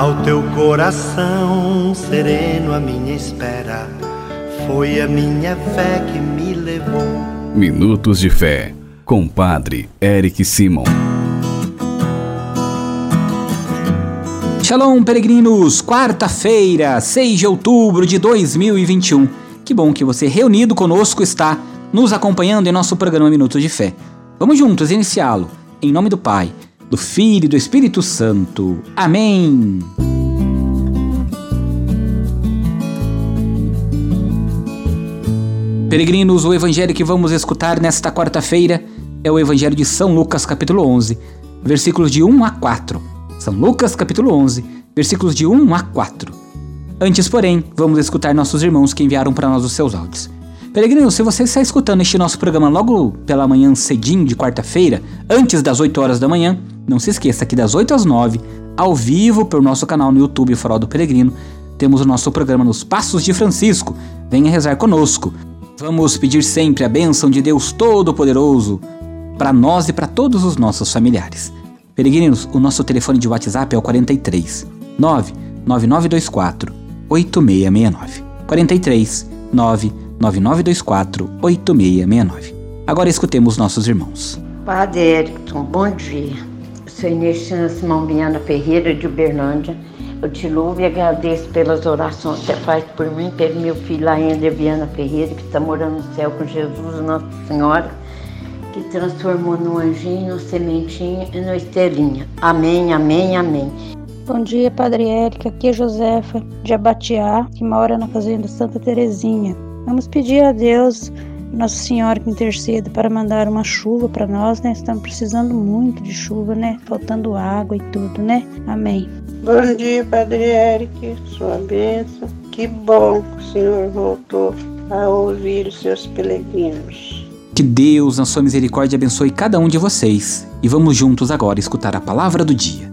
Ao teu coração sereno, a minha espera foi a minha fé que me levou. Minutos de Fé, com Padre Eric Simon. Shalom, peregrinos! Quarta-feira, 6 de outubro de 2021. Que bom que você, reunido conosco, está nos acompanhando em nosso programa Minutos de Fé. Vamos juntos iniciá-lo. Em nome do Pai, do Filho e do Espírito Santo. Amém. Peregrinos, o evangelho que vamos escutar nesta quarta-feira é o evangelho de São Lucas, capítulo 11, versículos de 1 a 4. São Lucas, capítulo 11, versículos de 1 a 4. Antes, porém, vamos escutar nossos irmãos que enviaram para nós os seus áudios. Peregrino, se você está escutando este nosso programa logo pela manhã cedinho de quarta-feira, antes das 8 horas da manhã, não se esqueça que das 8 às 9, ao vivo pelo nosso canal no YouTube Farol do Peregrino, temos o nosso programa Nos Passos de Francisco. Venha rezar conosco. Vamos pedir sempre a bênção de Deus Todo-Poderoso para nós e para todos os nossos familiares. Peregrinos, o nosso telefone de WhatsApp é o 43 99924 8669. 43 99924 8669. Agora escutemos nossos irmãos. Padre Erickson, bom dia. Sou Inestina Simão Viana Ferreira de Uberlândia. Eu te louvo e agradeço pelas orações que você faz por mim, pelo meu filho Laender Viana Ferreira, que está morando no céu com Jesus, Nossa Senhora, que transformou no anjinho, no sementinho e no estrelinha. Amém, amém, amém. Bom dia, Padre Érica. Aqui é Josefa de Abatiá, que mora na Fazenda Santa Terezinha. Vamos pedir a Deus nossa Senhora que interceda para mandar uma chuva para nós, né? Estamos precisando muito de chuva, né? Faltando água e tudo, né? Amém. Bom dia, Padre Eric, sua bênção. Que bom que o Senhor voltou a ouvir os seus peregrinos. Que Deus, na sua misericórdia, abençoe cada um de vocês. E vamos juntos agora escutar a palavra do dia.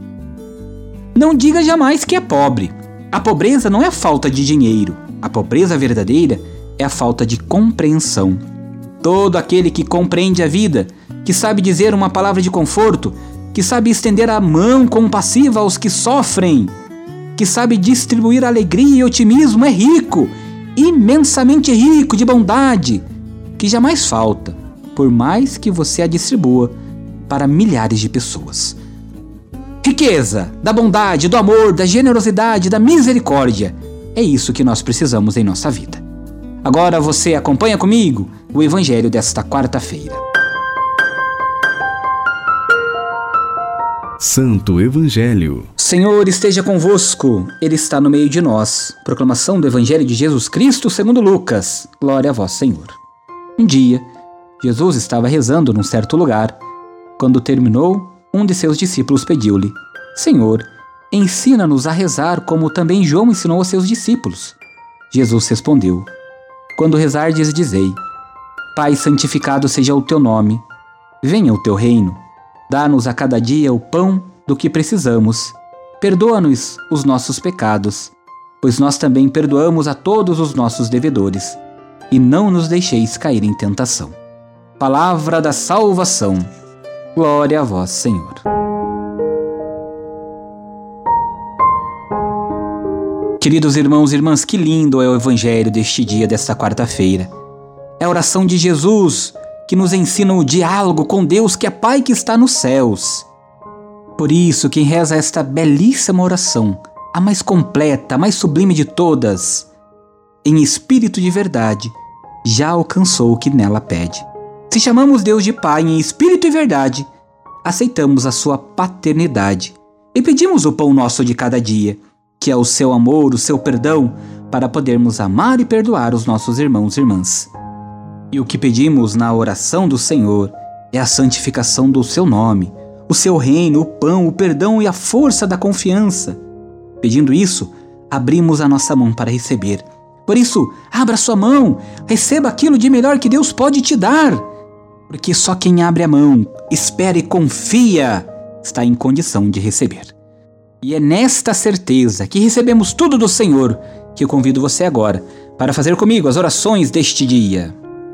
Não diga jamais que é pobre. A pobreza não é a falta de dinheiro. A pobreza verdadeira é a falta de compreensão. Todo aquele que compreende a vida, que sabe dizer uma palavra de conforto, que sabe estender a mão compassiva aos que sofrem, que sabe distribuir alegria e otimismo é rico, imensamente rico de bondade, que jamais falta, por mais que você a distribua para milhares de pessoas. Riqueza da bondade, do amor, da generosidade, da misericórdia. É isso que nós precisamos em nossa vida. Agora você acompanha comigo o Evangelho desta quarta-feira. Santo Evangelho. Senhor esteja convosco, Ele está no meio de nós. Proclamação do Evangelho de Jesus Cristo segundo Lucas. Glória a vós, Senhor. Um dia, Jesus estava rezando num certo lugar. Quando terminou, um de seus discípulos pediu-lhe: Senhor, ensina-nos a rezar como também João ensinou aos seus discípulos. Jesus respondeu: quando rezardes, dizei: Pai, santificado seja o teu nome. Venha o teu reino. Dá-nos a cada dia o pão do que precisamos. Perdoa-nos os nossos pecados, pois nós também perdoamos a todos os nossos devedores. E não nos deixeis cair em tentação. Palavra da salvação. Glória a vós, Senhor. Queridos irmãos e irmãs, que lindo é o Evangelho deste dia, desta quarta-feira. É a oração de Jesus que nos ensina o diálogo com Deus, que é Pai que está nos céus. Por isso, quem reza esta belíssima oração, a mais completa, a mais sublime de todas, em espírito de verdade, já alcançou o que nela pede. Se chamamos Deus de Pai em espírito e verdade, aceitamos a sua paternidade e pedimos o pão nosso de cada dia que é o seu amor, o seu perdão, para podermos amar e perdoar os nossos irmãos e irmãs. E o que pedimos na oração do Senhor é a santificação do seu nome, o seu reino, o pão, o perdão e a força da confiança. Pedindo isso, abrimos a nossa mão para receber. Por isso, abra sua mão, receba aquilo de melhor que Deus pode te dar. Porque só quem abre a mão, espera e confia, está em condição de receber. E é nesta certeza que recebemos tudo do Senhor que eu convido você agora para fazer comigo as orações deste dia.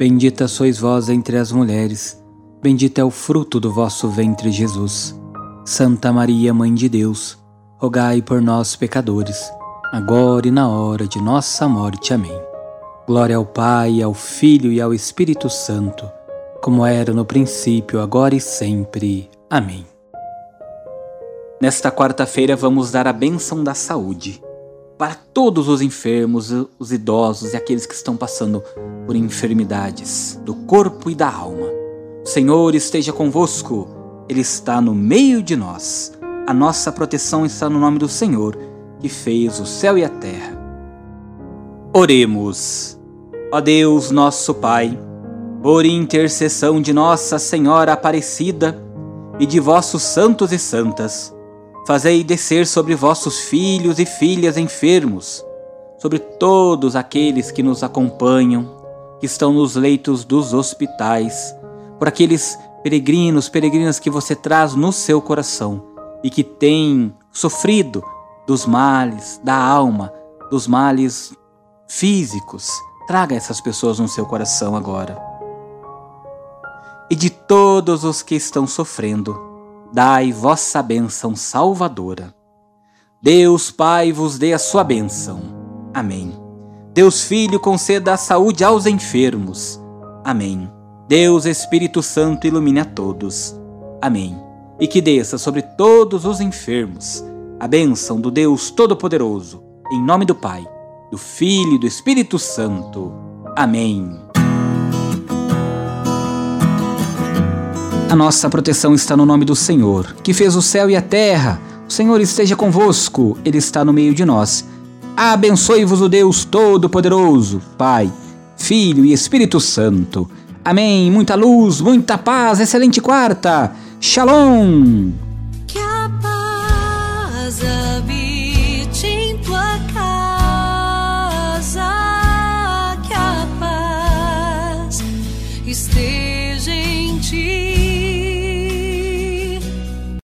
Bendita sois vós entre as mulheres, bendito é o fruto do vosso ventre, Jesus. Santa Maria, Mãe de Deus, rogai por nós, pecadores, agora e na hora de nossa morte. Amém. Glória ao Pai, ao Filho e ao Espírito Santo, como era no princípio, agora e sempre. Amém. Nesta quarta-feira vamos dar a bênção da saúde para todos os enfermos, os idosos e aqueles que estão passando por enfermidades do corpo e da alma. O Senhor esteja convosco ele está no meio de nós. A nossa proteção está no nome do Senhor, que fez o céu e a terra. Oremos. Ó Deus, nosso Pai, por intercessão de Nossa Senhora Aparecida e de vossos santos e santas, fazei descer sobre vossos filhos e filhas enfermos, sobre todos aqueles que nos acompanham, que estão nos leitos dos hospitais, por aqueles peregrinos, peregrinas que você traz no seu coração e que têm sofrido dos males da alma, dos males físicos. Traga essas pessoas no seu coração agora. E de todos os que estão sofrendo, dai vossa bênção salvadora. Deus Pai vos dê a sua bênção. Amém. Deus Filho conceda a saúde aos enfermos. Amém. Deus Espírito Santo ilumine a todos. Amém. E que desça sobre todos os enfermos a bênção do Deus Todo-Poderoso, em nome do Pai, do Filho e do Espírito Santo. Amém. A nossa proteção está no nome do Senhor, que fez o céu e a terra. O Senhor esteja convosco, Ele está no meio de nós. Abençoe-vos o Deus Todo-Poderoso, Pai, Filho e Espírito Santo. Amém. Muita luz, muita paz. Excelente quarta. Shalom. Que a paz habite em tua casa. Que a paz esteja em ti.